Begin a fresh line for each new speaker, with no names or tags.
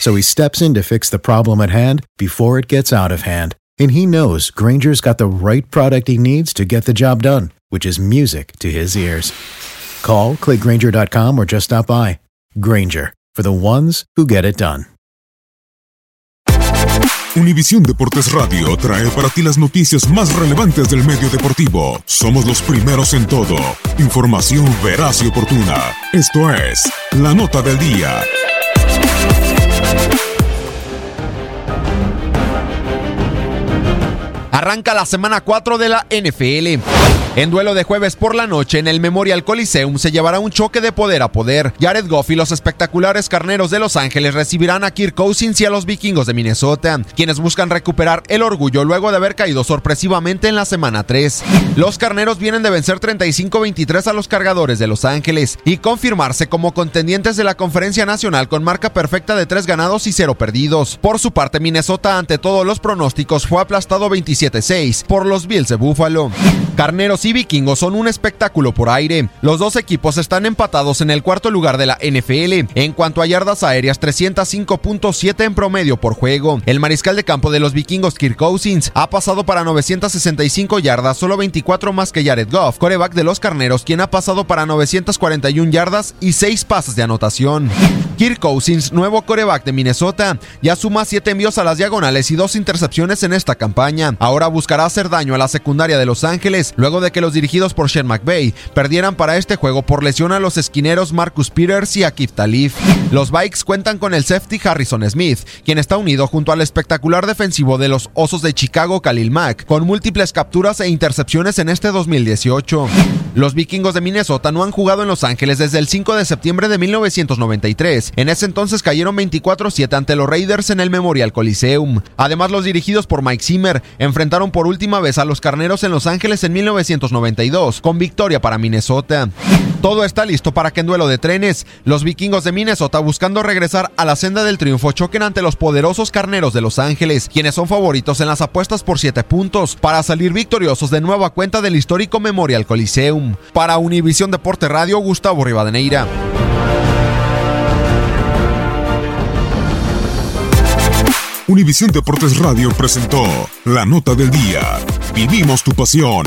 So he steps in to fix the problem at hand before it gets out of hand. And he knows Granger's got the right product he needs to get the job done, which is music to his ears. Call, clickgranger.com, or just stop by. Granger, for the ones who get it done.
Univisión Deportes Radio trae para ti las noticias más relevantes del medio deportivo. Somos los primeros en todo. Información veraz y oportuna. Esto es La Nota del Día.
Arranca la semana 4 de la NFL. En duelo de jueves por la noche en el Memorial Coliseum se llevará un choque de poder a poder. Jared Goff y los espectaculares carneros de Los Ángeles recibirán a Kirk Cousins y a los vikingos de Minnesota, quienes buscan recuperar el orgullo luego de haber caído sorpresivamente en la semana 3. Los carneros vienen de vencer 35-23 a los cargadores de Los Ángeles y confirmarse como contendientes de la conferencia nacional con marca perfecta de 3 ganados y 0 perdidos. Por su parte, Minnesota ante todos los pronósticos fue aplastado 27-6 por los Bills de Buffalo. Carneros y vikingos son un espectáculo por aire. Los dos equipos están empatados en el cuarto lugar de la NFL. En cuanto a yardas aéreas, 305.7 en promedio por juego. El mariscal de campo de los vikingos, Kirk Cousins, ha pasado para 965 yardas, solo 24 más que Jared Goff, coreback de los carneros, quien ha pasado para 941 yardas y 6 pases de anotación. Kirk Cousins, nuevo coreback de Minnesota, ya suma 7 envíos a las diagonales y 2 intercepciones en esta campaña. Ahora buscará hacer daño a la secundaria de Los Ángeles, luego de que los dirigidos por Sean McVay perdieran para este juego por lesión a los esquineros Marcus Peters y Akif Talif. Los Bikes cuentan con el safety Harrison Smith, quien está unido junto al espectacular defensivo de los Osos de Chicago Khalil Mack, con múltiples capturas e intercepciones en este 2018. Los vikingos de Minnesota no han jugado en Los Ángeles desde el 5 de septiembre de 1993. En ese entonces cayeron 24-7 ante los Raiders en el Memorial Coliseum. Además, los dirigidos por Mike Zimmer enfrentaron por última vez a los Carneros en Los Ángeles en 1992, con victoria para Minnesota. Todo está listo para que en duelo de trenes, los vikingos de Minnesota buscando regresar a la senda del triunfo choquen ante los poderosos carneros de Los Ángeles, quienes son favoritos en las apuestas por 7 puntos, para salir victoriosos de nueva cuenta del histórico Memorial Coliseum. Para Univisión Deporte Radio, Gustavo Rivadeneira.
Univisión Deportes Radio presentó La Nota del Día. Vivimos tu pasión.